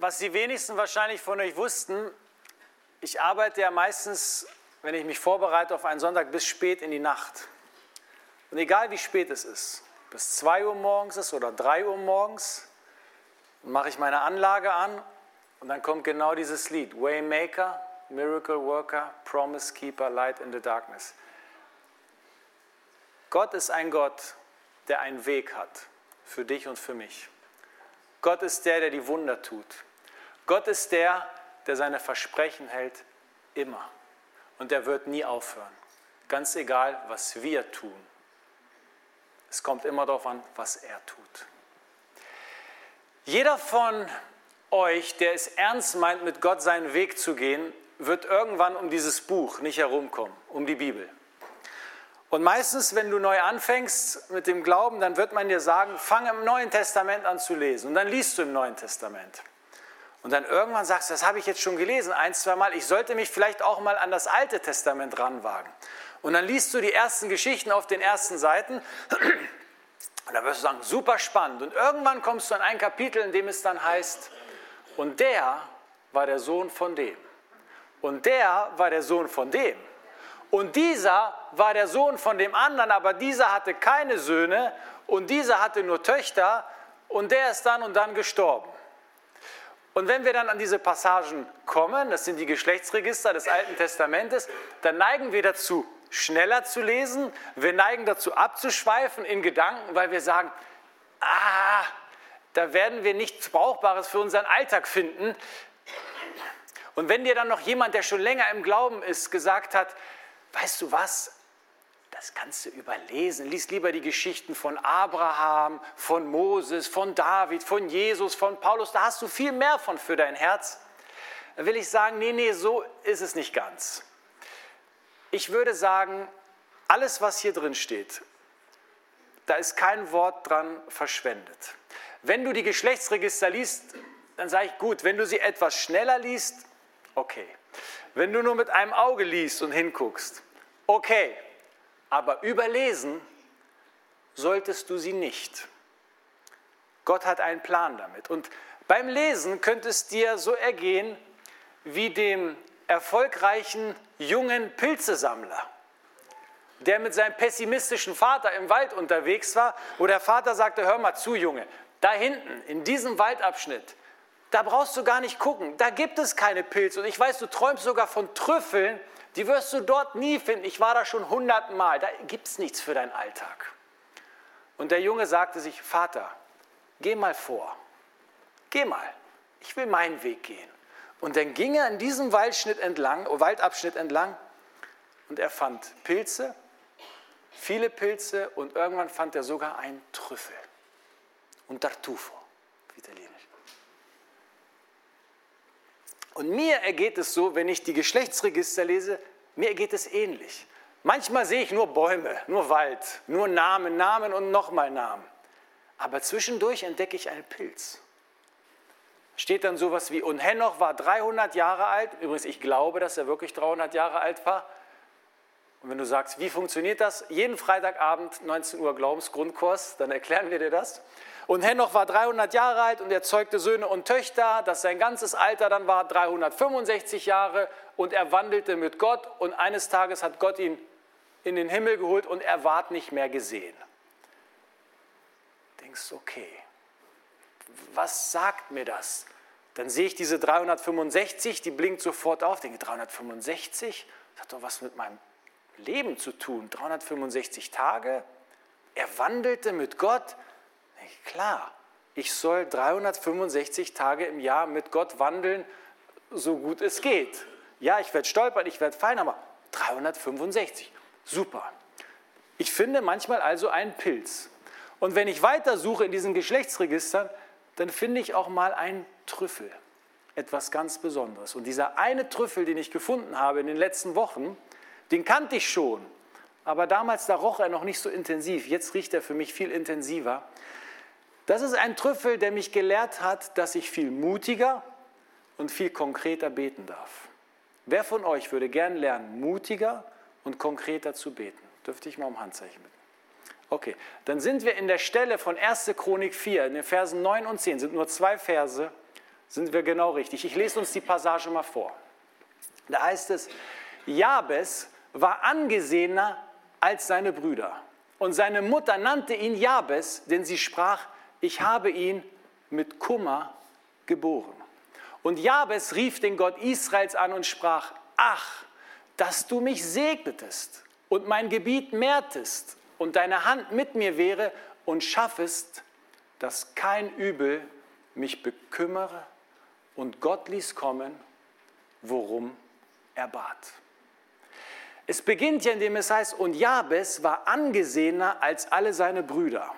Was die wenigsten wahrscheinlich von euch wussten, ich arbeite ja meistens, wenn ich mich vorbereite auf einen Sonntag, bis spät in die Nacht. Und egal wie spät es ist, bis 2 Uhr morgens ist oder 3 Uhr morgens, mache ich meine Anlage an und dann kommt genau dieses Lied, Waymaker, Miracle Worker, Promise Keeper, Light in the Darkness. Gott ist ein Gott, der einen Weg hat für dich und für mich. Gott ist der, der die Wunder tut. Gott ist der, der seine Versprechen hält, immer. Und er wird nie aufhören. Ganz egal, was wir tun. Es kommt immer darauf an, was er tut. Jeder von euch, der es ernst meint, mit Gott seinen Weg zu gehen, wird irgendwann um dieses Buch nicht herumkommen, um die Bibel. Und meistens, wenn du neu anfängst mit dem Glauben, dann wird man dir sagen, fange im Neuen Testament an zu lesen. Und dann liest du im Neuen Testament. Und dann irgendwann sagst du, das habe ich jetzt schon gelesen, ein, zwei Mal, ich sollte mich vielleicht auch mal an das Alte Testament ranwagen. Und dann liest du die ersten Geschichten auf den ersten Seiten und dann wirst du sagen, super spannend. Und irgendwann kommst du an ein Kapitel, in dem es dann heißt, und der war der Sohn von dem. Und der war der Sohn von dem. Und dieser war der Sohn von dem anderen, aber dieser hatte keine Söhne und dieser hatte nur Töchter und der ist dann und dann gestorben. Und wenn wir dann an diese Passagen kommen, das sind die Geschlechtsregister des Alten Testamentes, dann neigen wir dazu, schneller zu lesen. Wir neigen dazu, abzuschweifen in Gedanken, weil wir sagen, ah, da werden wir nichts Brauchbares für unseren Alltag finden. Und wenn dir dann noch jemand, der schon länger im Glauben ist, gesagt hat, weißt du was, das du überlesen. Lies lieber die Geschichten von Abraham, von Moses, von David, von Jesus, von Paulus. Da hast du viel mehr von für dein Herz. Da will ich sagen, nee, nee, so ist es nicht ganz. Ich würde sagen, alles, was hier drin steht, da ist kein Wort dran verschwendet. Wenn du die Geschlechtsregister liest, dann sage ich gut, wenn du sie etwas schneller liest, okay. Wenn du nur mit einem Auge liest und hinguckst, okay. Aber überlesen solltest du sie nicht. Gott hat einen Plan damit. Und beim Lesen könnte es dir so ergehen wie dem erfolgreichen jungen Pilzesammler, der mit seinem pessimistischen Vater im Wald unterwegs war, wo der Vater sagte, hör mal zu, Junge, da hinten, in diesem Waldabschnitt, da brauchst du gar nicht gucken. Da gibt es keine Pilze. Und ich weiß, du träumst sogar von Trüffeln. Die wirst du dort nie finden. Ich war da schon hundertmal. Da gibt es nichts für deinen Alltag. Und der Junge sagte sich, Vater, geh mal vor. Geh mal. Ich will meinen Weg gehen. Und dann ging er in diesem Waldschnitt entlang, Waldabschnitt entlang und er fand Pilze, viele Pilze und irgendwann fand er sogar einen Trüffel und Tartufo Italienisch. Und mir ergeht es so, wenn ich die Geschlechtsregister lese, mir ergeht es ähnlich. Manchmal sehe ich nur Bäume, nur Wald, nur Namen, Namen und nochmal Namen. Aber zwischendurch entdecke ich einen Pilz. Steht dann sowas wie, und Henoch war 300 Jahre alt. Übrigens, ich glaube, dass er wirklich 300 Jahre alt war. Und wenn du sagst, wie funktioniert das? Jeden Freitagabend, 19 Uhr Glaubensgrundkurs, dann erklären wir dir das. Und Henoch war 300 Jahre alt und er zeugte Söhne und Töchter, dass sein ganzes Alter dann war 365 Jahre und er wandelte mit Gott und eines Tages hat Gott ihn in den Himmel geholt und er ward nicht mehr gesehen. Du denkst, okay, was sagt mir das? Dann sehe ich diese 365, die blinkt sofort auf, denke 365, das hat doch was mit meinem Leben zu tun. 365 Tage, er wandelte mit Gott, Klar, ich soll 365 Tage im Jahr mit Gott wandeln, so gut es geht. Ja, ich werde stolpern, ich werde fallen, aber 365, super. Ich finde manchmal also einen Pilz. Und wenn ich weiter suche in diesen Geschlechtsregistern, dann finde ich auch mal einen Trüffel. Etwas ganz Besonderes. Und dieser eine Trüffel, den ich gefunden habe in den letzten Wochen, den kannte ich schon. Aber damals, da roch er noch nicht so intensiv. Jetzt riecht er für mich viel intensiver. Das ist ein Trüffel, der mich gelehrt hat, dass ich viel mutiger und viel konkreter beten darf. Wer von euch würde gern lernen, mutiger und konkreter zu beten? Dürfte ich mal um Handzeichen bitten? Okay, dann sind wir in der Stelle von 1. Chronik 4, in den Versen 9 und 10, sind nur zwei Verse, sind wir genau richtig. Ich lese uns die Passage mal vor. Da heißt es, Jabes war angesehener als seine Brüder. Und seine Mutter nannte ihn Jabes, denn sie sprach, ich habe ihn mit Kummer geboren. Und Jabes rief den Gott Israels an und sprach, ach, dass du mich segnetest und mein Gebiet mehrtest und deine Hand mit mir wäre und schaffest, dass kein Übel mich bekümmere. Und Gott ließ kommen, worum er bat. Es beginnt ja, indem es heißt, und Jabes war angesehener als alle seine Brüder.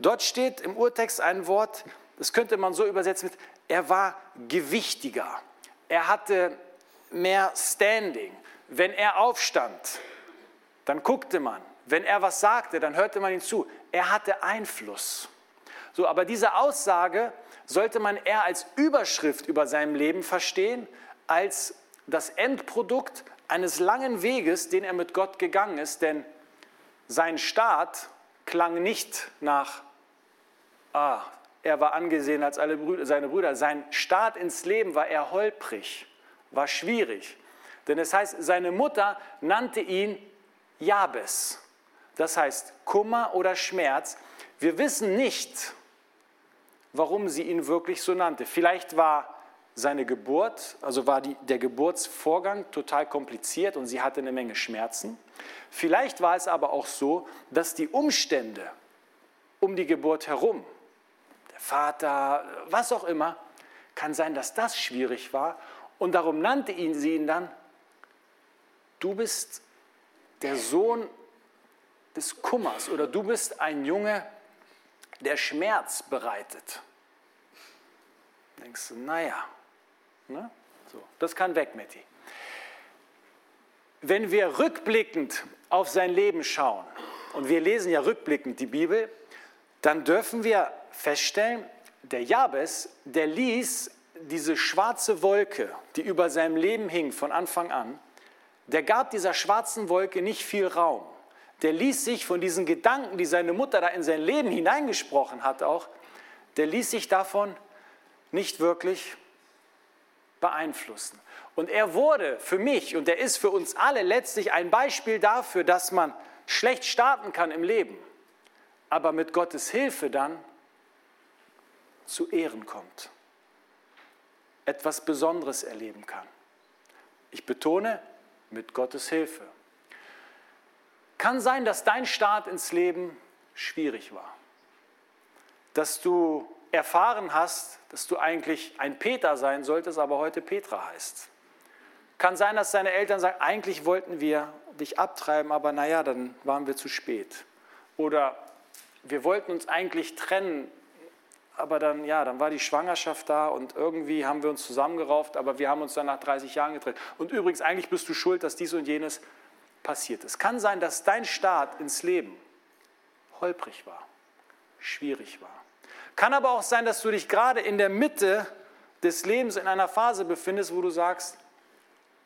Dort steht im Urtext ein Wort, das könnte man so übersetzen mit, er war gewichtiger. Er hatte mehr Standing. Wenn er aufstand, dann guckte man. Wenn er was sagte, dann hörte man ihm zu. Er hatte Einfluss. So, aber diese Aussage sollte man eher als Überschrift über seinem Leben verstehen, als das Endprodukt eines langen Weges, den er mit Gott gegangen ist, denn sein Start klang nicht nach, ah, er war angesehen als alle Brüder, seine Brüder. Sein Start ins Leben war eher holprig, war schwierig. Denn es heißt, seine Mutter nannte ihn Jabes. Das heißt Kummer oder Schmerz. Wir wissen nicht, warum sie ihn wirklich so nannte. Vielleicht war seine Geburt, also war die, der Geburtsvorgang total kompliziert und sie hatte eine Menge Schmerzen. Vielleicht war es aber auch so, dass die Umstände um die Geburt herum, der Vater, was auch immer, kann sein, dass das schwierig war und darum nannte ihn sie ihn dann, du bist der Sohn des Kummers oder du bist ein Junge, der Schmerz bereitet. Denkst du, naja, Ne? So, das kann weg, Metti. Wenn wir rückblickend auf sein Leben schauen, und wir lesen ja rückblickend die Bibel, dann dürfen wir feststellen, der Jabes, der ließ diese schwarze Wolke, die über seinem Leben hing von Anfang an, der gab dieser schwarzen Wolke nicht viel Raum. Der ließ sich von diesen Gedanken, die seine Mutter da in sein Leben hineingesprochen hat, auch, der ließ sich davon nicht wirklich beeinflussen. Und er wurde für mich und er ist für uns alle letztlich ein Beispiel dafür, dass man schlecht starten kann im Leben, aber mit Gottes Hilfe dann zu Ehren kommt, etwas Besonderes erleben kann. Ich betone, mit Gottes Hilfe. Kann sein, dass dein Start ins Leben schwierig war, dass du erfahren hast, dass du eigentlich ein Peter sein solltest, aber heute Petra heißt. Kann sein, dass deine Eltern sagen, eigentlich wollten wir dich abtreiben, aber naja, dann waren wir zu spät. Oder wir wollten uns eigentlich trennen, aber dann, ja, dann war die Schwangerschaft da und irgendwie haben wir uns zusammengerauft, aber wir haben uns dann nach 30 Jahren getrennt. Und übrigens, eigentlich bist du schuld, dass dies und jenes passiert ist. Kann sein, dass dein Start ins Leben holprig war, schwierig war. Kann aber auch sein, dass du dich gerade in der Mitte des Lebens in einer Phase befindest, wo du sagst,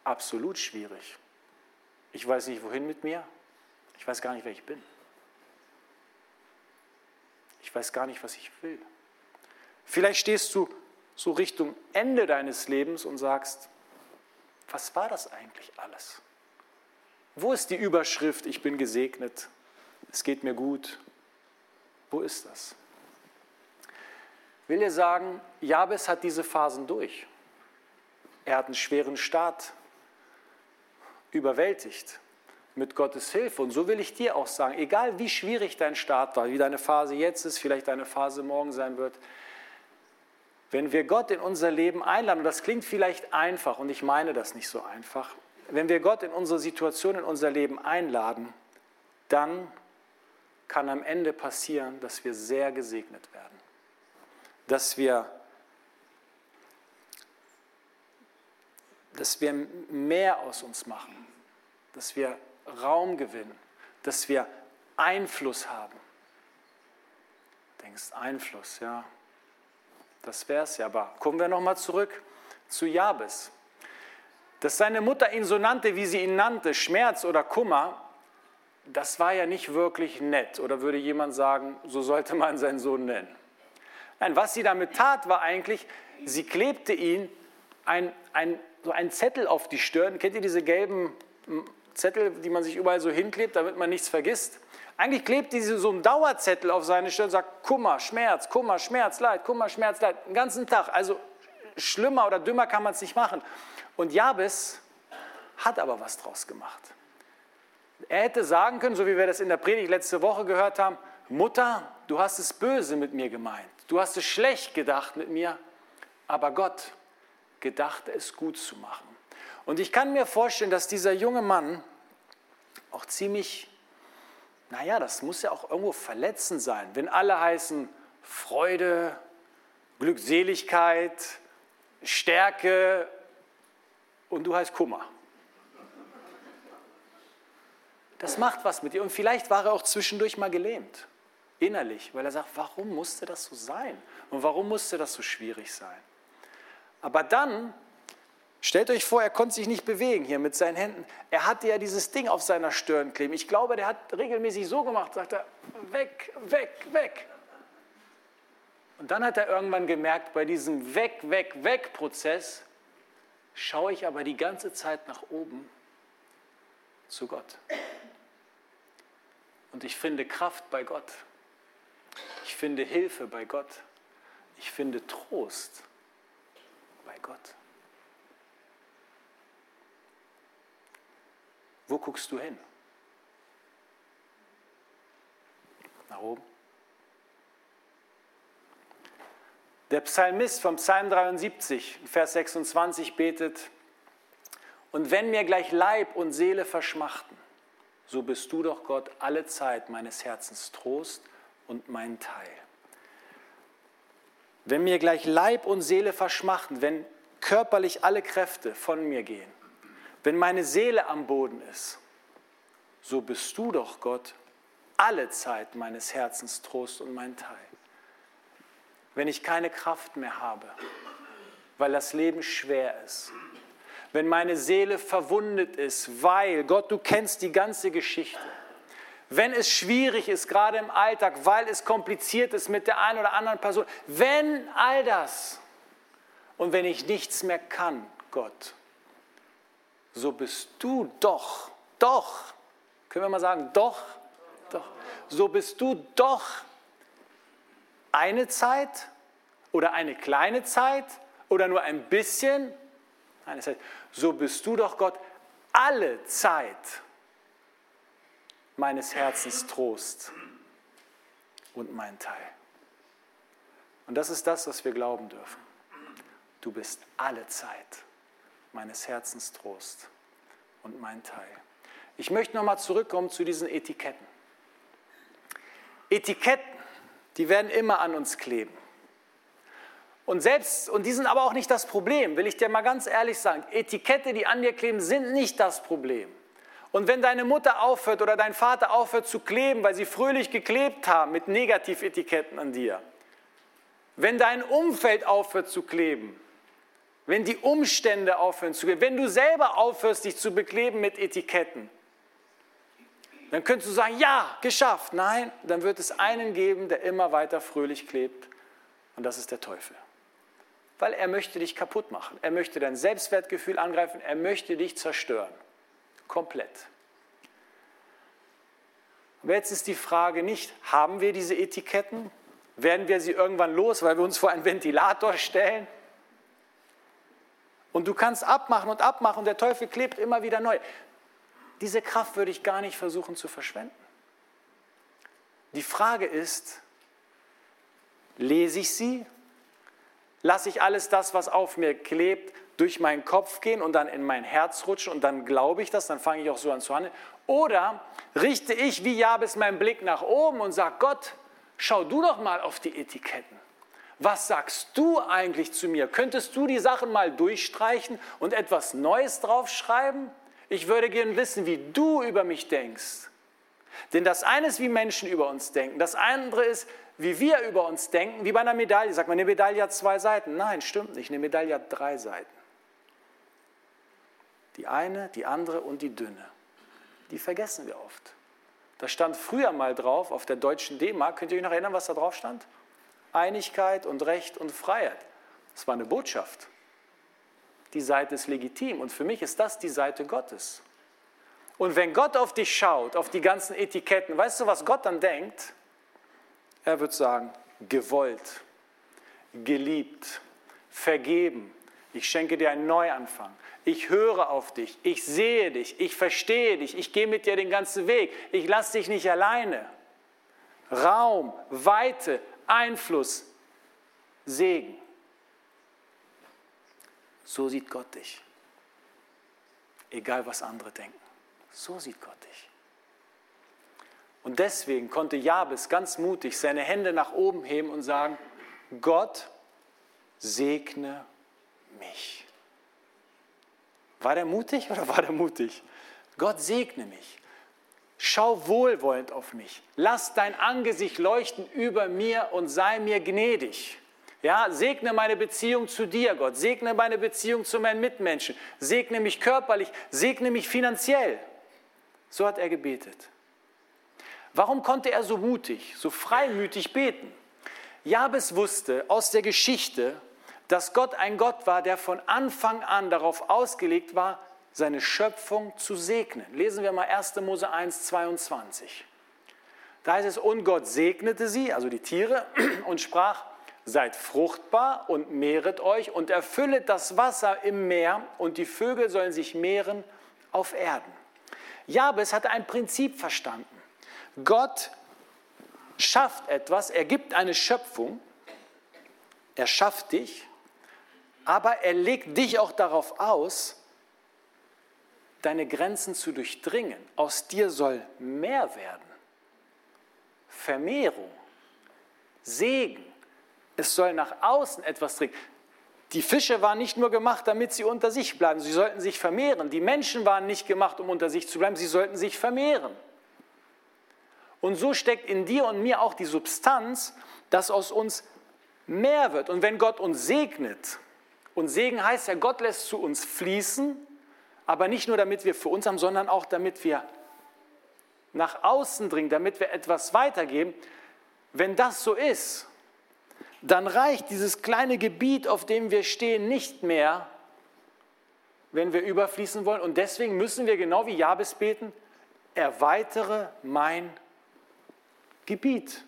absolut schwierig. Ich weiß nicht, wohin mit mir. Ich weiß gar nicht, wer ich bin. Ich weiß gar nicht, was ich will. Vielleicht stehst du so Richtung Ende deines Lebens und sagst, was war das eigentlich alles? Wo ist die Überschrift, ich bin gesegnet, es geht mir gut? Wo ist das? Will dir sagen, Jabes hat diese Phasen durch. Er hat einen schweren Start überwältigt mit Gottes Hilfe. Und so will ich dir auch sagen, egal wie schwierig dein Start war, wie deine Phase jetzt ist, vielleicht deine Phase morgen sein wird, wenn wir Gott in unser Leben einladen, und das klingt vielleicht einfach, und ich meine das nicht so einfach, wenn wir Gott in unsere Situation, in unser Leben einladen, dann kann am Ende passieren, dass wir sehr gesegnet werden dass wir, dass wir mehr aus uns machen, dass wir Raum gewinnen, dass wir Einfluss haben. Denkst Einfluss, ja. Das wäre es ja. Aber kommen wir nochmal zurück zu Jabes. Dass seine Mutter ihn so nannte, wie sie ihn nannte, Schmerz oder Kummer, das war ja nicht wirklich nett. Oder würde jemand sagen, so sollte man seinen Sohn nennen. Nein, was sie damit tat, war eigentlich, sie klebte ihn ein, ein, so einen Zettel auf die Stirn. Kennt ihr diese gelben hm, Zettel, die man sich überall so hinklebt, damit man nichts vergisst? Eigentlich klebt sie so einen Dauerzettel auf seine Stirn und sagt Kummer, Schmerz, Kummer, Schmerz, Leid, Kummer, Schmerz, Leid, den ganzen Tag. Also schlimmer oder dümmer kann man es nicht machen. Und Jabes hat aber was draus gemacht. Er hätte sagen können, so wie wir das in der Predigt letzte Woche gehört haben, Mutter, du hast es böse mit mir gemeint, du hast es schlecht gedacht mit mir, aber Gott gedachte es gut zu machen. Und ich kann mir vorstellen, dass dieser junge Mann auch ziemlich, naja, das muss ja auch irgendwo verletzend sein, wenn alle heißen Freude, Glückseligkeit, Stärke und du heißt Kummer. Das macht was mit dir. Und vielleicht war er auch zwischendurch mal gelähmt, innerlich, weil er sagt, warum musste das so sein? Und warum musste das so schwierig sein? Aber dann, stellt euch vor, er konnte sich nicht bewegen hier mit seinen Händen. Er hatte ja dieses Ding auf seiner Stirn kleben. Ich glaube, der hat regelmäßig so gemacht, sagt er, weg, weg, weg. Und dann hat er irgendwann gemerkt, bei diesem Weg, Weg, Weg-Prozess schaue ich aber die ganze Zeit nach oben zu Gott. Und ich finde Kraft bei Gott. Ich finde Hilfe bei Gott. Ich finde Trost bei Gott. Wo guckst du hin? Nach oben? Der Psalmist vom Psalm 73, Vers 26 betet, und wenn mir gleich Leib und Seele verschmachten, so bist du doch Gott alle Zeit meines Herzens Trost und mein Teil. Wenn mir gleich Leib und Seele verschmachten, wenn körperlich alle Kräfte von mir gehen, wenn meine Seele am Boden ist, so bist du doch Gott alle Zeit meines Herzens Trost und mein Teil. Wenn ich keine Kraft mehr habe, weil das Leben schwer ist, wenn meine Seele verwundet ist, weil, Gott, du kennst die ganze Geschichte. Wenn es schwierig ist, gerade im Alltag, weil es kompliziert ist mit der einen oder anderen Person, wenn all das und wenn ich nichts mehr kann, Gott, so bist du doch, doch, können wir mal sagen, doch, doch, so bist du doch eine Zeit oder eine kleine Zeit oder nur ein bisschen Nein, heißt, so bist du doch Gott alle Zeit meines Herzens Trost und mein Teil. Und das ist das, was wir glauben dürfen. Du bist alle Zeit meines Herzens Trost und mein Teil. Ich möchte nochmal zurückkommen zu diesen Etiketten. Etiketten, die werden immer an uns kleben. Und selbst, und die sind aber auch nicht das Problem, will ich dir mal ganz ehrlich sagen. Etikette, die an dir kleben, sind nicht das Problem. Und wenn deine Mutter aufhört oder dein Vater aufhört zu kleben, weil sie fröhlich geklebt haben mit Negativetiketten an dir, wenn dein Umfeld aufhört zu kleben, wenn die Umstände aufhören zu kleben, wenn du selber aufhörst, dich zu bekleben mit Etiketten, dann könntest du sagen, ja, geschafft. Nein, dann wird es einen geben, der immer weiter fröhlich klebt, und das ist der Teufel weil er möchte dich kaputt machen. Er möchte dein Selbstwertgefühl angreifen, er möchte dich zerstören. Komplett. Aber jetzt ist die Frage nicht, haben wir diese Etiketten? Werden wir sie irgendwann los, weil wir uns vor einen Ventilator stellen? Und du kannst abmachen und abmachen und der Teufel klebt immer wieder neu. Diese Kraft würde ich gar nicht versuchen zu verschwenden. Die Frage ist, lese ich sie Lasse ich alles das, was auf mir klebt, durch meinen Kopf gehen und dann in mein Herz rutschen und dann glaube ich das, dann fange ich auch so an zu handeln. Oder richte ich wie Jabes meinen Blick nach oben und sage, Gott, schau du doch mal auf die Etiketten. Was sagst du eigentlich zu mir? Könntest du die Sachen mal durchstreichen und etwas Neues draufschreiben? Ich würde gerne wissen, wie du über mich denkst. Denn das eine ist, wie Menschen über uns denken. Das andere ist, wie wir über uns denken, wie bei einer Medaille. Sagt man, eine Medaille hat zwei Seiten. Nein, stimmt nicht. Eine Medaille hat drei Seiten. Die eine, die andere und die dünne. Die vergessen wir oft. Da stand früher mal drauf auf der deutschen D-Mark, könnt ihr euch noch erinnern, was da drauf stand? Einigkeit und Recht und Freiheit. Das war eine Botschaft. Die Seite ist legitim und für mich ist das die Seite Gottes. Und wenn Gott auf dich schaut, auf die ganzen Etiketten, weißt du, was Gott dann denkt? Er wird sagen, gewollt, geliebt, vergeben. Ich schenke dir einen Neuanfang. Ich höre auf dich. Ich sehe dich. Ich verstehe dich. Ich gehe mit dir den ganzen Weg. Ich lasse dich nicht alleine. Raum, Weite, Einfluss, Segen. So sieht Gott dich. Egal was andere denken. So sieht Gott dich. Und deswegen konnte Jabes ganz mutig seine Hände nach oben heben und sagen, Gott segne mich. War der mutig oder war der mutig? Gott segne mich. Schau wohlwollend auf mich. Lass dein Angesicht leuchten über mir und sei mir gnädig. Ja, segne meine Beziehung zu dir, Gott. Segne meine Beziehung zu meinen Mitmenschen. Segne mich körperlich. Segne mich finanziell. So hat er gebetet. Warum konnte er so mutig, so freimütig beten? Jabes wusste aus der Geschichte, dass Gott ein Gott war, der von Anfang an darauf ausgelegt war, seine Schöpfung zu segnen. Lesen wir mal 1. Mose 1, 22. Da heißt es, und Gott segnete sie, also die Tiere, und sprach, seid fruchtbar und mehret euch und erfüllet das Wasser im Meer und die Vögel sollen sich mehren auf Erden. Jabes hatte ein Prinzip verstanden. Gott schafft etwas, er gibt eine Schöpfung, er schafft dich, aber er legt dich auch darauf aus, deine Grenzen zu durchdringen. Aus dir soll mehr werden. Vermehrung, Segen. Es soll nach außen etwas dringen. Die Fische waren nicht nur gemacht, damit sie unter sich bleiben, sie sollten sich vermehren. Die Menschen waren nicht gemacht, um unter sich zu bleiben, sie sollten sich vermehren. Und so steckt in dir und mir auch die Substanz, dass aus uns mehr wird. Und wenn Gott uns segnet, und Segen heißt ja, Gott lässt zu uns fließen, aber nicht nur damit wir für uns haben, sondern auch damit wir nach außen dringen, damit wir etwas weitergeben. Wenn das so ist, dann reicht dieses kleine Gebiet, auf dem wir stehen, nicht mehr, wenn wir überfließen wollen. Und deswegen müssen wir genau wie Jabes beten, erweitere mein Gebiet.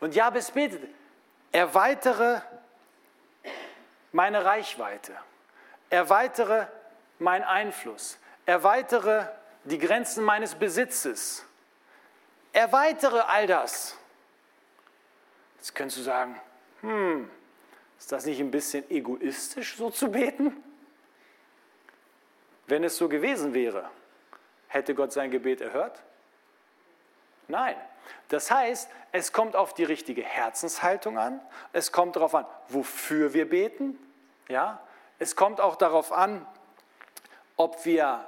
Und Jabes betet, erweitere meine Reichweite, erweitere meinen Einfluss, erweitere die Grenzen meines Besitzes, erweitere all das. Jetzt könntest du sagen, hm, ist das nicht ein bisschen egoistisch, so zu beten? Wenn es so gewesen wäre, hätte Gott sein Gebet erhört? Nein. Das heißt, es kommt auf die richtige Herzenshaltung an. Es kommt darauf an, wofür wir beten. Ja? Es kommt auch darauf an, ob wir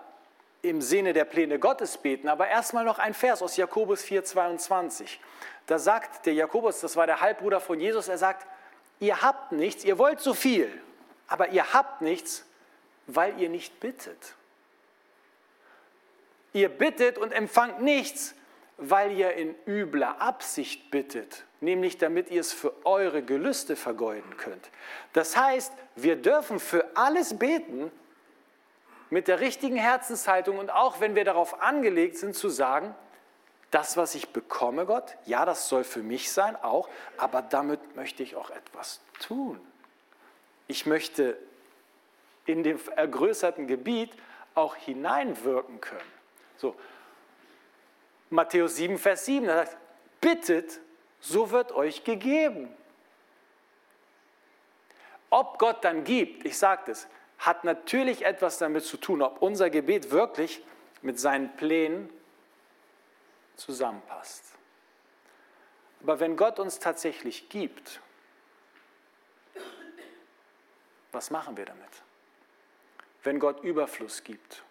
im Sinne der Pläne Gottes beten. Aber erstmal noch ein Vers aus Jakobus 4,22. Da sagt der Jakobus, das war der Halbbruder von Jesus, er sagt, ihr habt nichts, ihr wollt so viel, aber ihr habt nichts, weil ihr nicht bittet. Ihr bittet und empfangt nichts, weil ihr in übler Absicht bittet, nämlich damit ihr es für eure Gelüste vergeuden könnt. Das heißt, wir dürfen für alles beten mit der richtigen Herzenshaltung und auch wenn wir darauf angelegt sind zu sagen, das, was ich bekomme, Gott, ja, das soll für mich sein, auch, aber damit möchte ich auch etwas tun. Ich möchte in dem ergrößerten Gebiet auch hineinwirken können. So, Matthäus 7, Vers 7, da sagt, bittet, so wird euch gegeben. Ob Gott dann gibt, ich sage das, hat natürlich etwas damit zu tun, ob unser Gebet wirklich mit seinen Plänen zusammenpasst. Aber wenn Gott uns tatsächlich gibt, was machen wir damit? Wenn Gott Überfluss gibt,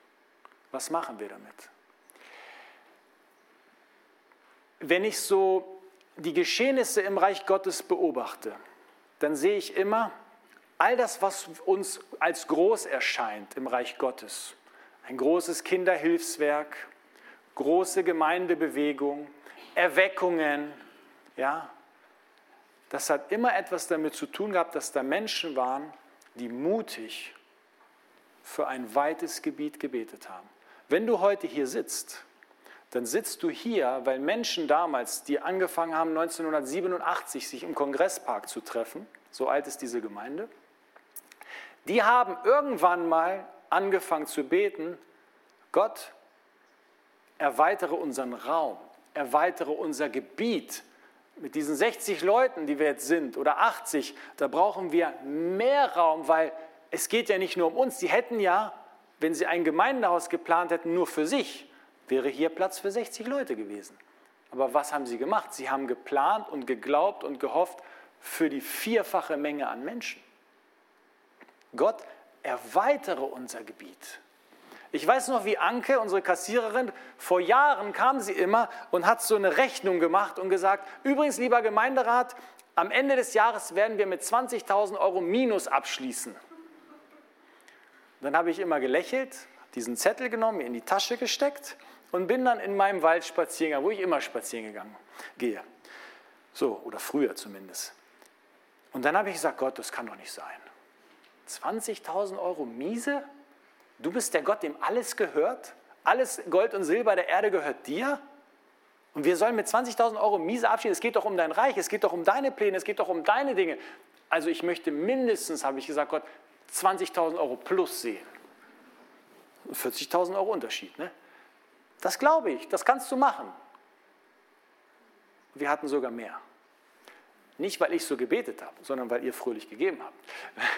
was machen wir damit? Wenn ich so die Geschehnisse im Reich Gottes beobachte, dann sehe ich immer all das, was uns als groß erscheint im Reich Gottes, ein großes Kinderhilfswerk, große Gemeindebewegung, Erweckungen, ja, das hat immer etwas damit zu tun gehabt, dass da Menschen waren, die mutig für ein weites Gebiet gebetet haben. Wenn du heute hier sitzt, dann sitzt du hier, weil Menschen damals, die angefangen haben 1987 sich im Kongresspark zu treffen, so alt ist diese Gemeinde, die haben irgendwann mal angefangen zu beten, Gott, erweitere unseren Raum, erweitere unser Gebiet. Mit diesen 60 Leuten, die wir jetzt sind, oder 80, da brauchen wir mehr Raum, weil es geht ja nicht nur um uns. Die hätten ja, wenn sie ein Gemeindehaus geplant hätten, nur für sich, wäre hier Platz für 60 Leute gewesen. Aber was haben sie gemacht? Sie haben geplant und geglaubt und gehofft für die vierfache Menge an Menschen. Gott, erweitere unser Gebiet. Ich weiß noch, wie Anke, unsere Kassiererin, vor Jahren kam sie immer und hat so eine Rechnung gemacht und gesagt, übrigens, lieber Gemeinderat, am Ende des Jahres werden wir mit 20.000 Euro Minus abschließen. Dann habe ich immer gelächelt, diesen Zettel genommen, in die Tasche gesteckt und bin dann in meinem Wald spazieren gegangen, wo ich immer spazieren gegangen gehe. So, oder früher zumindest. Und dann habe ich gesagt, Gott, das kann doch nicht sein. 20.000 Euro miese? Du bist der Gott, dem alles gehört? Alles Gold und Silber der Erde gehört dir? Und wir sollen mit 20.000 Euro miese abschieden. Es geht doch um dein Reich, es geht doch um deine Pläne, es geht doch um deine Dinge. Also ich möchte mindestens, habe ich gesagt, Gott, 20.000 Euro plus sehen. 40.000 Euro Unterschied. Ne? Das glaube ich, das kannst du machen. Wir hatten sogar mehr. Nicht, weil ich so gebetet habe, sondern weil ihr fröhlich gegeben habt.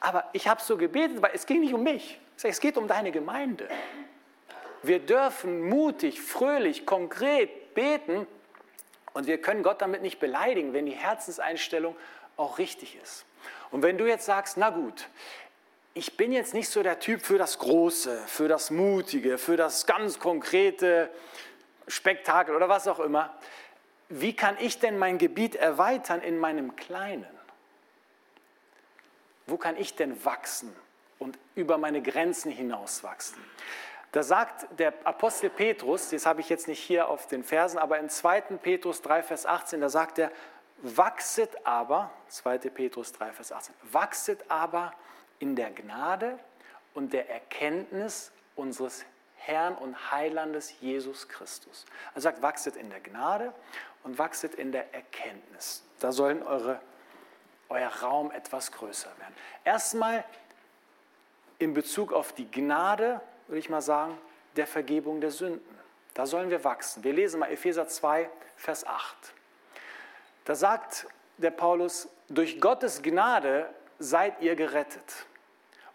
Aber ich habe so gebetet, weil es ging nicht um mich. Es geht um deine Gemeinde. Wir dürfen mutig, fröhlich, konkret beten und wir können Gott damit nicht beleidigen, wenn die Herzenseinstellung auch richtig ist. Und wenn du jetzt sagst, na gut, ich bin jetzt nicht so der Typ für das Große, für das Mutige, für das ganz konkrete Spektakel oder was auch immer, wie kann ich denn mein Gebiet erweitern in meinem Kleinen? Wo kann ich denn wachsen und über meine Grenzen hinaus wachsen? Da sagt der Apostel Petrus, das habe ich jetzt nicht hier auf den Versen, aber in 2. Petrus 3, Vers 18, da sagt er, wachset aber, 2. Petrus 3, Vers 18, wachset aber in der Gnade und der Erkenntnis unseres Herrn und Heilandes Jesus Christus. Er sagt, wachset in der Gnade und wachset in der Erkenntnis. Da sollen eure euer Raum etwas größer werden. Erstmal in Bezug auf die Gnade, würde ich mal sagen, der Vergebung der Sünden. Da sollen wir wachsen. Wir lesen mal Epheser 2, Vers 8. Da sagt der Paulus, durch Gottes Gnade seid ihr gerettet.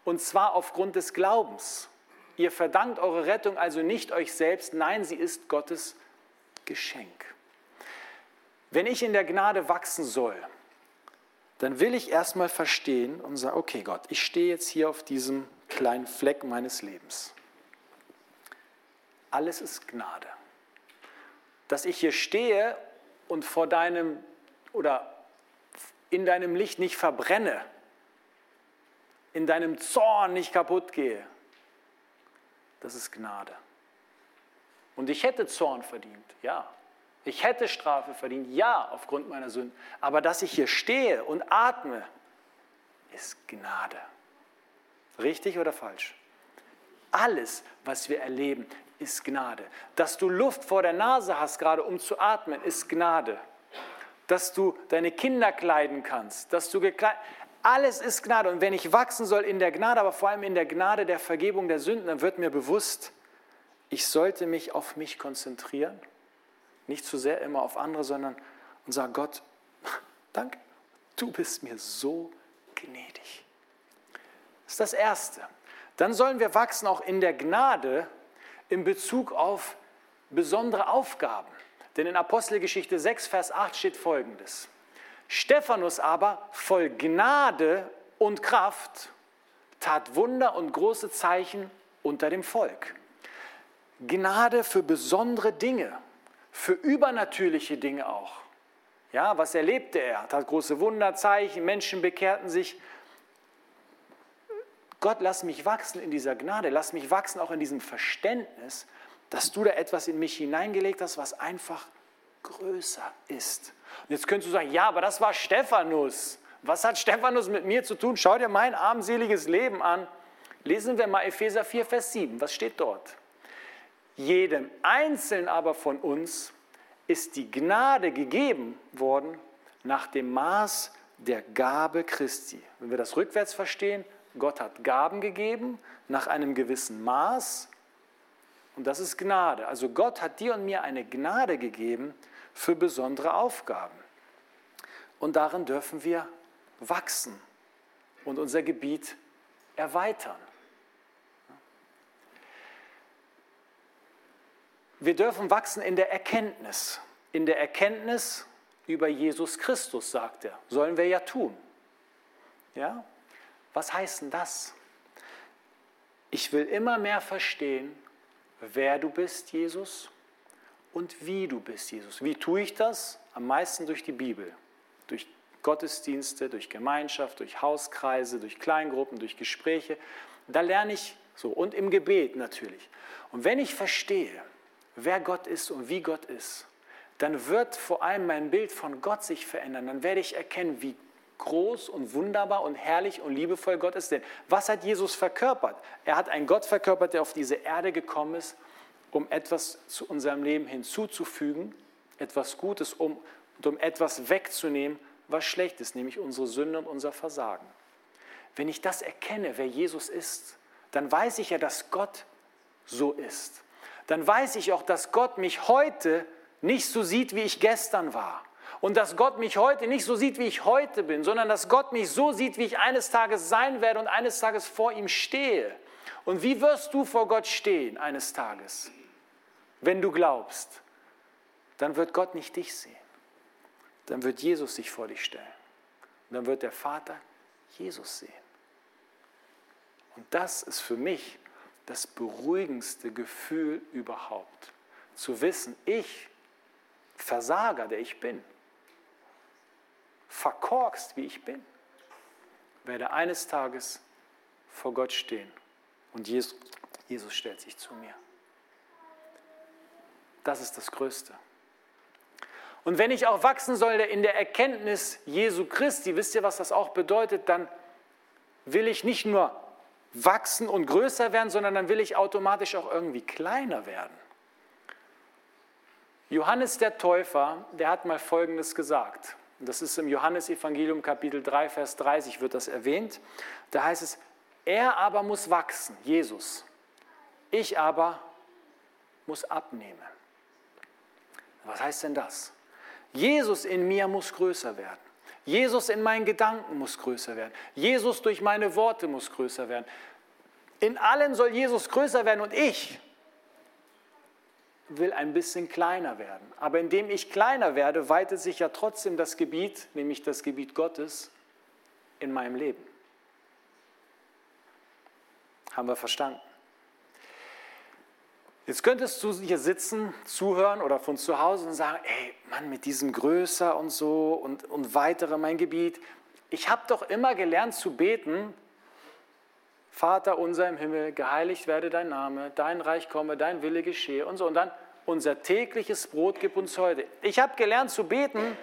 Und zwar aufgrund des Glaubens. Ihr verdankt eure Rettung also nicht euch selbst, nein, sie ist Gottes Geschenk. Wenn ich in der Gnade wachsen soll, dann will ich erstmal verstehen und sagen, okay Gott, ich stehe jetzt hier auf diesem kleinen Fleck meines Lebens. Alles ist Gnade. Dass ich hier stehe und vor deinem oder in deinem Licht nicht verbrenne, in deinem Zorn nicht kaputt gehe, das ist Gnade. Und ich hätte Zorn verdient, ja. Ich hätte Strafe verdient, ja, aufgrund meiner Sünden. Aber dass ich hier stehe und atme, ist Gnade. Richtig oder falsch? Alles, was wir erleben, ist Gnade. Dass du Luft vor der Nase hast, gerade um zu atmen, ist Gnade. Dass du deine Kinder kleiden kannst, dass du gekleidet alles ist Gnade. Und wenn ich wachsen soll in der Gnade, aber vor allem in der Gnade der Vergebung der Sünden, dann wird mir bewusst, ich sollte mich auf mich konzentrieren nicht zu sehr immer auf andere, sondern und sage, Gott, danke, du bist mir so gnädig. Das ist das Erste. Dann sollen wir wachsen auch in der Gnade in Bezug auf besondere Aufgaben. Denn in Apostelgeschichte 6, Vers 8 steht folgendes. Stephanus aber voll Gnade und Kraft tat Wunder und große Zeichen unter dem Volk. Gnade für besondere Dinge für übernatürliche Dinge auch. Ja, was erlebte er? Hat große Wunderzeichen, Menschen bekehrten sich. Gott, lass mich wachsen in dieser Gnade, lass mich wachsen auch in diesem Verständnis, dass du da etwas in mich hineingelegt hast, was einfach größer ist. Und jetzt könntest du sagen, ja, aber das war Stephanus. Was hat Stephanus mit mir zu tun? Schau dir mein armseliges Leben an. Lesen wir mal Epheser 4, Vers 7. Was steht dort? Jedem Einzelnen aber von uns ist die Gnade gegeben worden nach dem Maß der Gabe Christi. Wenn wir das rückwärts verstehen, Gott hat Gaben gegeben nach einem gewissen Maß und das ist Gnade. Also Gott hat dir und mir eine Gnade gegeben für besondere Aufgaben. Und darin dürfen wir wachsen und unser Gebiet erweitern. Wir dürfen wachsen in der Erkenntnis. In der Erkenntnis über Jesus Christus, sagt er. Sollen wir ja tun. Ja? Was heißt denn das? Ich will immer mehr verstehen, wer du bist, Jesus, und wie du bist, Jesus. Wie tue ich das? Am meisten durch die Bibel, durch Gottesdienste, durch Gemeinschaft, durch Hauskreise, durch Kleingruppen, durch Gespräche. Da lerne ich so und im Gebet natürlich. Und wenn ich verstehe, wer Gott ist und wie Gott ist, dann wird vor allem mein Bild von Gott sich verändern. Dann werde ich erkennen, wie groß und wunderbar und herrlich und liebevoll Gott ist. Denn was hat Jesus verkörpert? Er hat einen Gott verkörpert, der auf diese Erde gekommen ist, um etwas zu unserem Leben hinzuzufügen, etwas Gutes, um, und um etwas wegzunehmen, was schlecht ist, nämlich unsere Sünde und unser Versagen. Wenn ich das erkenne, wer Jesus ist, dann weiß ich ja, dass Gott so ist dann weiß ich auch, dass Gott mich heute nicht so sieht, wie ich gestern war. Und dass Gott mich heute nicht so sieht, wie ich heute bin, sondern dass Gott mich so sieht, wie ich eines Tages sein werde und eines Tages vor ihm stehe. Und wie wirst du vor Gott stehen eines Tages? Wenn du glaubst, dann wird Gott nicht dich sehen. Dann wird Jesus sich vor dich stellen. Und dann wird der Vater Jesus sehen. Und das ist für mich das beruhigendste Gefühl überhaupt. Zu wissen, ich, Versager, der ich bin, verkorkst, wie ich bin, werde eines Tages vor Gott stehen und Jesus, Jesus stellt sich zu mir. Das ist das Größte. Und wenn ich auch wachsen soll in der Erkenntnis Jesu Christi, wisst ihr, was das auch bedeutet, dann will ich nicht nur wachsen und größer werden, sondern dann will ich automatisch auch irgendwie kleiner werden. Johannes der Täufer, der hat mal Folgendes gesagt. Das ist im Johannesevangelium Kapitel 3, Vers 30 wird das erwähnt. Da heißt es, er aber muss wachsen, Jesus. Ich aber muss abnehmen. Was heißt denn das? Jesus in mir muss größer werden. Jesus in meinen Gedanken muss größer werden. Jesus durch meine Worte muss größer werden. In allen soll Jesus größer werden und ich will ein bisschen kleiner werden. Aber indem ich kleiner werde, weitet sich ja trotzdem das Gebiet, nämlich das Gebiet Gottes, in meinem Leben. Haben wir verstanden? Jetzt könntest du hier sitzen, zuhören oder von zu Hause und sagen, ey, Mann, mit diesem größer und so und, und weitere mein Gebiet. Ich habe doch immer gelernt zu beten, Vater unser im Himmel, geheiligt werde dein Name, dein Reich komme, dein Wille geschehe und so. Und dann unser tägliches Brot gib uns heute. Ich habe gelernt zu beten,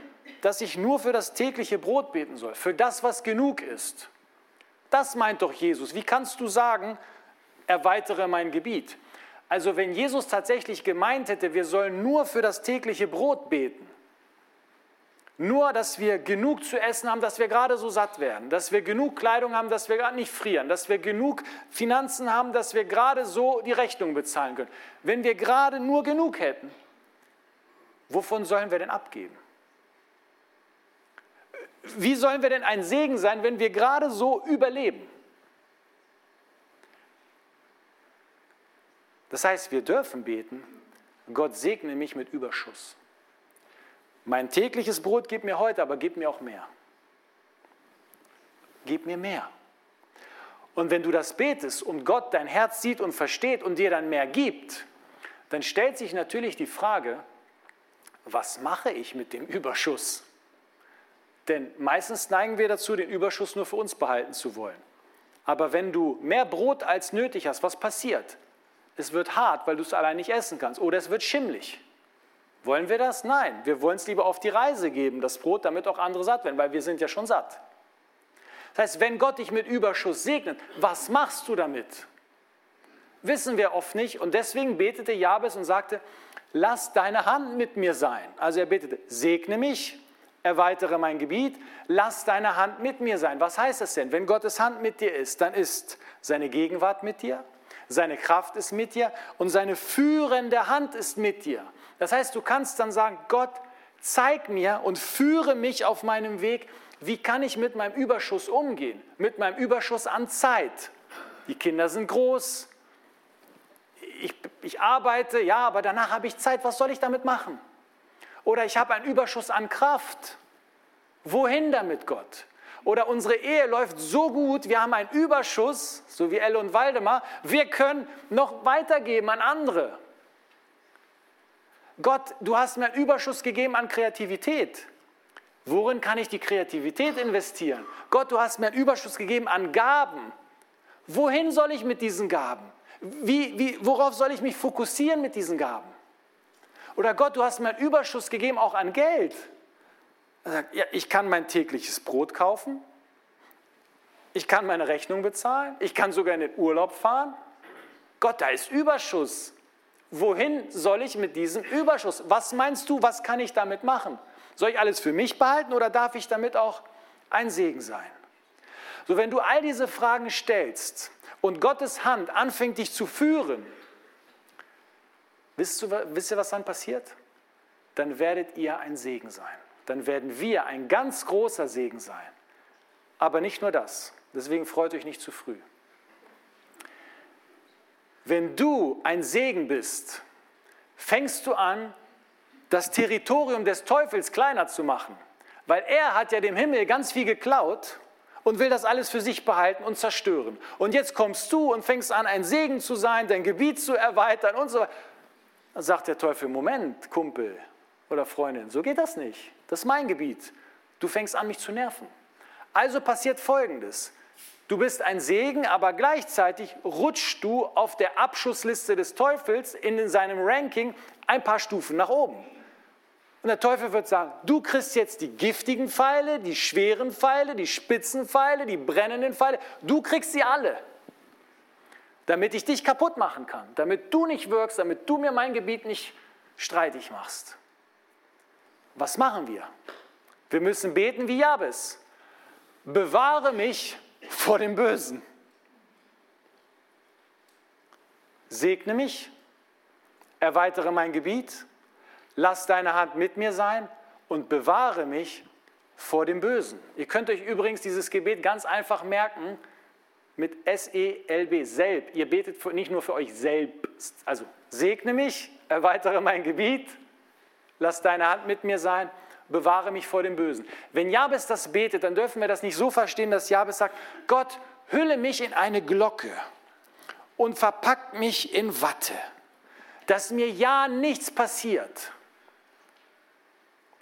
dass ich nur für das tägliche Brot beten soll, für das, was genug ist. Das meint doch Jesus. Wie kannst du sagen, erweitere mein Gebiet? Also wenn Jesus tatsächlich gemeint hätte, wir sollen nur für das tägliche Brot beten, nur, dass wir genug zu essen haben, dass wir gerade so satt werden, dass wir genug Kleidung haben, dass wir gerade nicht frieren, dass wir genug Finanzen haben, dass wir gerade so die Rechnung bezahlen können. Wenn wir gerade nur genug hätten, wovon sollen wir denn abgeben? Wie sollen wir denn ein Segen sein, wenn wir gerade so überleben? Das heißt, wir dürfen beten, Gott segne mich mit Überschuss. Mein tägliches Brot gib mir heute, aber gib mir auch mehr. Gib mir mehr. Und wenn du das betest und Gott dein Herz sieht und versteht und dir dann mehr gibt, dann stellt sich natürlich die Frage, was mache ich mit dem Überschuss? Denn meistens neigen wir dazu, den Überschuss nur für uns behalten zu wollen. Aber wenn du mehr Brot als nötig hast, was passiert? Es wird hart, weil du es allein nicht essen kannst. Oder es wird schimmlig. Wollen wir das? Nein. Wir wollen es lieber auf die Reise geben, das Brot, damit auch andere satt werden, weil wir sind ja schon satt. Das heißt, wenn Gott dich mit Überschuss segnet, was machst du damit? Wissen wir oft nicht. Und deswegen betete Jabes und sagte, lass deine Hand mit mir sein. Also er betete, segne mich, erweitere mein Gebiet, lass deine Hand mit mir sein. Was heißt das denn? Wenn Gottes Hand mit dir ist, dann ist seine Gegenwart mit dir, seine Kraft ist mit dir und seine führende Hand ist mit dir. Das heißt, du kannst dann sagen, Gott, zeig mir und führe mich auf meinem Weg, wie kann ich mit meinem Überschuss umgehen, mit meinem Überschuss an Zeit. Die Kinder sind groß, ich, ich arbeite, ja, aber danach habe ich Zeit, was soll ich damit machen? Oder ich habe einen Überschuss an Kraft. Wohin damit, Gott? Oder unsere Ehe läuft so gut, wir haben einen Überschuss, so wie Elle und Waldemar, wir können noch weitergeben an andere. Gott, du hast mir einen Überschuss gegeben an Kreativität. Worin kann ich die Kreativität investieren? Gott, du hast mir einen Überschuss gegeben an Gaben. Wohin soll ich mit diesen Gaben? Wie, wie, worauf soll ich mich fokussieren mit diesen Gaben? Oder Gott, du hast mir einen Überschuss gegeben, auch an Geld. Er sagt, ja, ich kann mein tägliches Brot kaufen, ich kann meine Rechnung bezahlen, ich kann sogar in den Urlaub fahren. Gott, da ist Überschuss. Wohin soll ich mit diesem Überschuss? Was meinst du, was kann ich damit machen? Soll ich alles für mich behalten oder darf ich damit auch ein Segen sein? So, wenn du all diese Fragen stellst, und Gottes Hand anfängt dich zu führen, wisst, du, wisst ihr, was dann passiert? Dann werdet ihr ein Segen sein. Dann werden wir ein ganz großer Segen sein. Aber nicht nur das. Deswegen freut euch nicht zu früh. Wenn du ein Segen bist, fängst du an, das Territorium des Teufels kleiner zu machen. Weil er hat ja dem Himmel ganz viel geklaut und will das alles für sich behalten und zerstören. Und jetzt kommst du und fängst an, ein Segen zu sein, dein Gebiet zu erweitern und so weiter. Dann sagt der Teufel, Moment, Kumpel oder Freundin, so geht das nicht. Das ist mein Gebiet. Du fängst an, mich zu nerven. Also passiert Folgendes. Du bist ein Segen, aber gleichzeitig rutschst du auf der Abschussliste des Teufels in seinem Ranking ein paar Stufen nach oben. Und der Teufel wird sagen, du kriegst jetzt die giftigen Pfeile, die schweren Pfeile, die spitzen Pfeile, die brennenden Pfeile. Du kriegst sie alle, damit ich dich kaputt machen kann, damit du nicht wirkst, damit du mir mein Gebiet nicht streitig machst. Was machen wir? Wir müssen beten wie Jabes. Bewahre mich vor dem Bösen. Segne mich, erweitere mein Gebiet lass deine Hand mit mir sein und bewahre mich vor dem Bösen. Ihr könnt euch übrigens dieses Gebet ganz einfach merken mit S-E-L-B, selb. Ihr betet nicht nur für euch selbst. Also segne mich, erweitere mein Gebiet, lass deine Hand mit mir sein, bewahre mich vor dem Bösen. Wenn Jabes das betet, dann dürfen wir das nicht so verstehen, dass Jabes sagt, Gott, hülle mich in eine Glocke und verpackt mich in Watte, dass mir ja nichts passiert.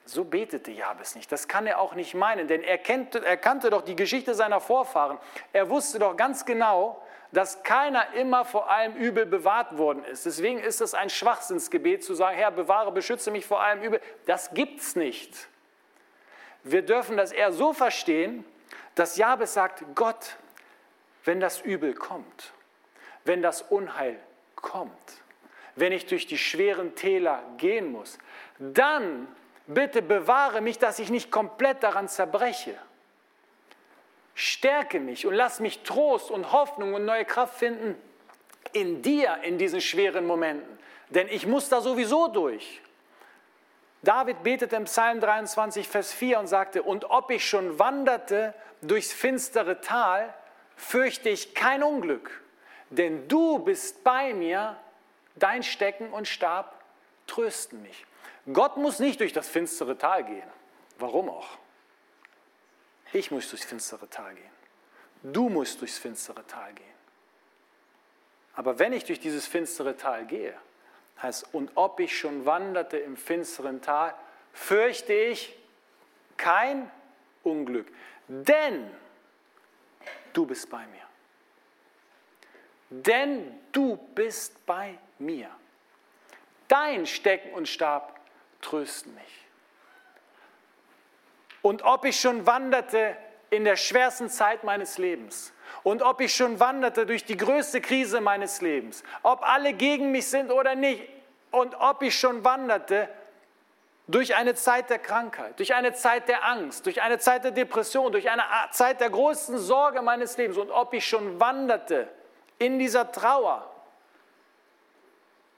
So betete Jabes nicht. Das kann er auch nicht meinen, denn er, kennt, er kannte doch die Geschichte seiner Vorfahren. Er wusste doch ganz genau, dass keiner immer vor allem Übel bewahrt worden ist. Deswegen ist es ein Schwachsinnsgebet zu sagen, Herr, bewahre, beschütze mich vor allem Übel. Das gibt es nicht. Wir dürfen das eher so verstehen, dass Jabes sagt, Gott, wenn das Übel kommt, wenn das Unheil kommt, wenn ich durch die schweren Täler gehen muss, dann Bitte bewahre mich, dass ich nicht komplett daran zerbreche. Stärke mich und lass mich Trost und Hoffnung und neue Kraft finden in dir in diesen schweren Momenten. Denn ich muss da sowieso durch. David betete im Psalm 23, Vers 4 und sagte, und ob ich schon wanderte durchs finstere Tal, fürchte ich kein Unglück, denn du bist bei mir, dein Stecken und Stab trösten mich. Gott muss nicht durch das finstere Tal gehen. Warum auch? Ich muss durchs finstere Tal gehen. Du musst durchs finstere Tal gehen. Aber wenn ich durch dieses finstere Tal gehe, heißt, und ob ich schon wanderte im finsteren Tal, fürchte ich kein Unglück, denn du bist bei mir. Denn du bist bei mir. Dein Stecken und Stab trösten mich. Und ob ich schon wanderte in der schwersten Zeit meines Lebens und ob ich schon wanderte durch die größte Krise meines Lebens, ob alle gegen mich sind oder nicht und ob ich schon wanderte durch eine Zeit der Krankheit, durch eine Zeit der Angst, durch eine Zeit der Depression, durch eine Zeit der größten Sorge meines Lebens und ob ich schon wanderte in dieser Trauer,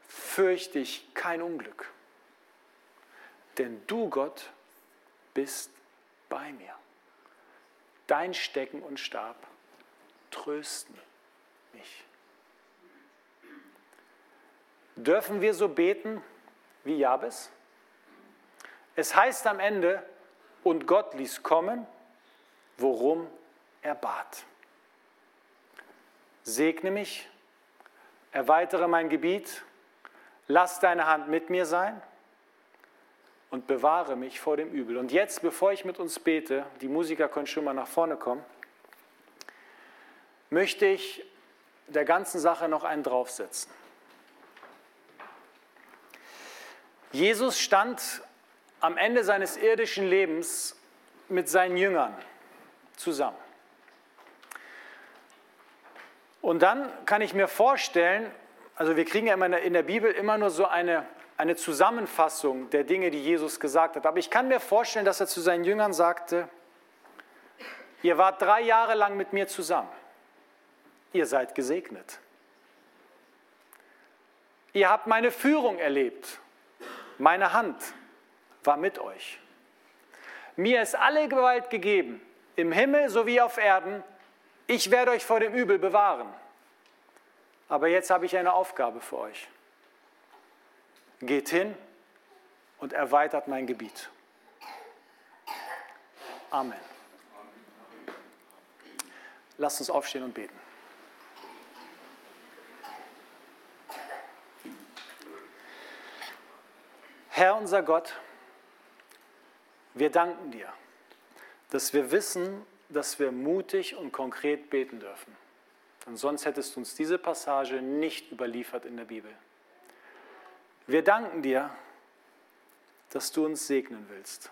fürchte ich kein Unglück. Denn du, Gott, bist bei mir. Dein Stecken und Stab trösten mich. Dürfen wir so beten wie Jabes? Es heißt am Ende, und Gott ließ kommen, worum er bat. Segne mich, erweitere mein Gebiet, lass deine Hand mit mir sein und bewahre mich vor dem Übel. Und jetzt, bevor ich mit uns bete, die Musiker können schon mal nach vorne kommen, möchte ich der ganzen Sache noch einen draufsetzen. Jesus stand am Ende seines irdischen Lebens mit seinen Jüngern zusammen. Und dann kann ich mir vorstellen, also wir kriegen ja in der Bibel immer nur so eine eine Zusammenfassung der Dinge, die Jesus gesagt hat. Aber ich kann mir vorstellen, dass er zu seinen Jüngern sagte, ihr wart drei Jahre lang mit mir zusammen. Ihr seid gesegnet. Ihr habt meine Führung erlebt. Meine Hand war mit euch. Mir ist alle Gewalt gegeben, im Himmel sowie auf Erden. Ich werde euch vor dem Übel bewahren. Aber jetzt habe ich eine Aufgabe für euch geht hin und erweitert mein Gebiet. Amen. Lasst uns aufstehen und beten. Herr unser Gott, wir danken dir, dass wir wissen, dass wir mutig und konkret beten dürfen. Denn sonst hättest du uns diese Passage nicht überliefert in der Bibel. Wir danken dir, dass du uns segnen willst.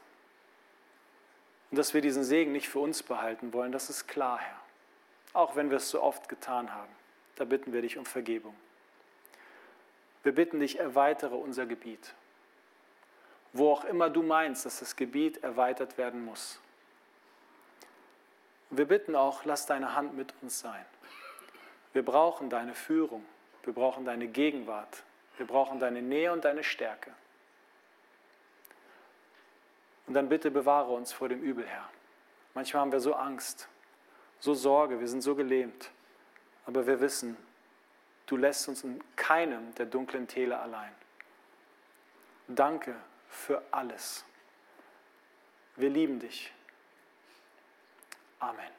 Und dass wir diesen Segen nicht für uns behalten wollen, das ist klar, Herr. Auch wenn wir es so oft getan haben. Da bitten wir dich um Vergebung. Wir bitten dich, erweitere unser Gebiet. Wo auch immer du meinst, dass das Gebiet erweitert werden muss. Wir bitten auch, lass deine Hand mit uns sein. Wir brauchen deine Führung. Wir brauchen deine Gegenwart. Wir brauchen deine Nähe und deine Stärke. Und dann bitte bewahre uns vor dem Übel, Herr. Manchmal haben wir so Angst, so Sorge, wir sind so gelähmt. Aber wir wissen, du lässt uns in keinem der dunklen Täler allein. Danke für alles. Wir lieben dich. Amen.